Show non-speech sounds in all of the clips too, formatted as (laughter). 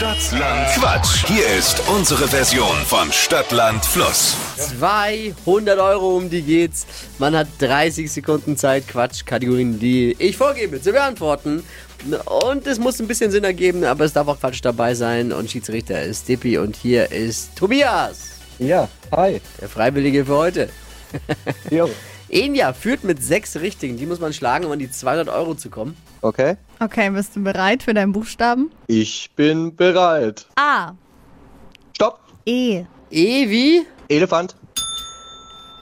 Stadtland Quatsch. Hier ist unsere Version von Stadtland Fluss. 200 Euro, um die geht's. Man hat 30 Sekunden Zeit, Quatsch-Kategorien, die ich vorgebe, zu beantworten. Und es muss ein bisschen Sinn ergeben, aber es darf auch Quatsch dabei sein. Und Schiedsrichter ist Dippi und hier ist Tobias, Ja, hi. der Freiwillige für heute. Jo. (laughs) Enya führt mit sechs Richtigen. Die muss man schlagen, um an die 200 Euro zu kommen. Okay. Okay, bist du bereit für deinen Buchstaben? Ich bin bereit. A. Stopp. E. E wie? Elefant.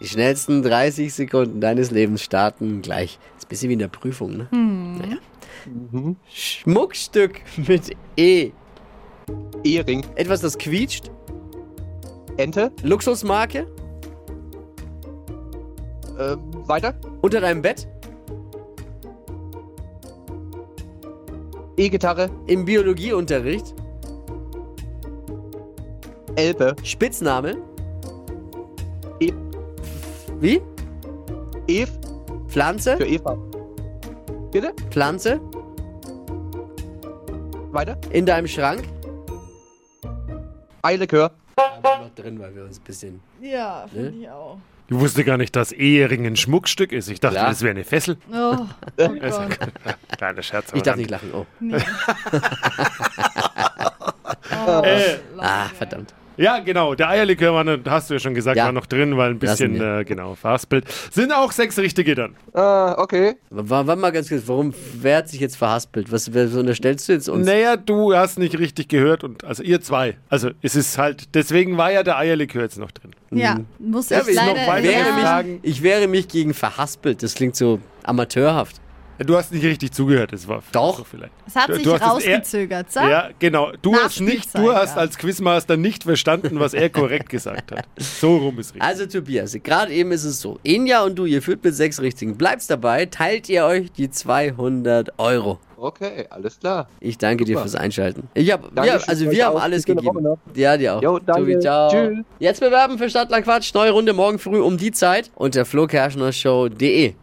Die schnellsten 30 Sekunden deines Lebens starten gleich. Ist ein bisschen wie in der Prüfung, ne? Naja. Schmuckstück mit E. Ehering. Etwas, das quietscht. Ente. Luxusmarke. Äh, weiter. Unter deinem Bett. E-Gitarre. Im Biologieunterricht. Elbe. Spitzname. E Wie? Eve. Pflanze. Für Eva. Bitte? Pflanze. Weiter. In deinem Schrank. Eilikör. noch drin, weil wir uns ein bisschen. Ja, finde ich auch. Ich wusste gar nicht, dass Ehering ein Schmuckstück ist. Ich dachte, Klar. das wäre eine Fessel. Oh, oh Gott. (laughs) Kleiner Scherz. Ich darf nicht lachen. Oh. Nee. (laughs) oh, Äh, Ah, verdammt. Ja, genau. Der Eierlikör war, noch- hast du ja schon gesagt, Ja. war noch drin, weil ein bisschen, äh, genau, verhaspelt. Sind auch sechs richtige dann. Ah, okay. Warte mal ganz kurz. Warum, wer hat sich jetzt verhaspelt? Was, was unterstellst du jetzt uns? Naja, du hast nicht richtig gehört und also ihr zwei. Also es ist halt, deswegen war ja der Eierlikör jetzt noch drin. Ja, muss Ja, ich leider noch Ja. mich, ich wehre mich gegen verhaspelt. Das klingt so amateurhaft. Du hast nicht richtig zugehört, das war Doch. so vielleicht. Es hat Du- sich du hast es eher- rausgezögert, so? Ja, genau. Du hast nicht, du hast ja. als Quizmaster nicht verstanden, was er korrekt gesagt hat. So rum ist richtig. Also Tobias, gerade eben ist es so. Inja und du, ihr führt mit sechs Richtigen. Bleibt's dabei, teilt ihr euch die 200 Euro. Okay, alles klar. Ich danke dir Super. fürs Einschalten. Ich hab, wir, Dankeschön, also wir haben auch. alles gegeben. Ja, dir auch. Jo, danke. Tobi, ciao. Tschüss. Jetzt bewerben für Stadtland Quatsch. Neue Runde morgen früh um die Zeit unter flokerschnershow.de.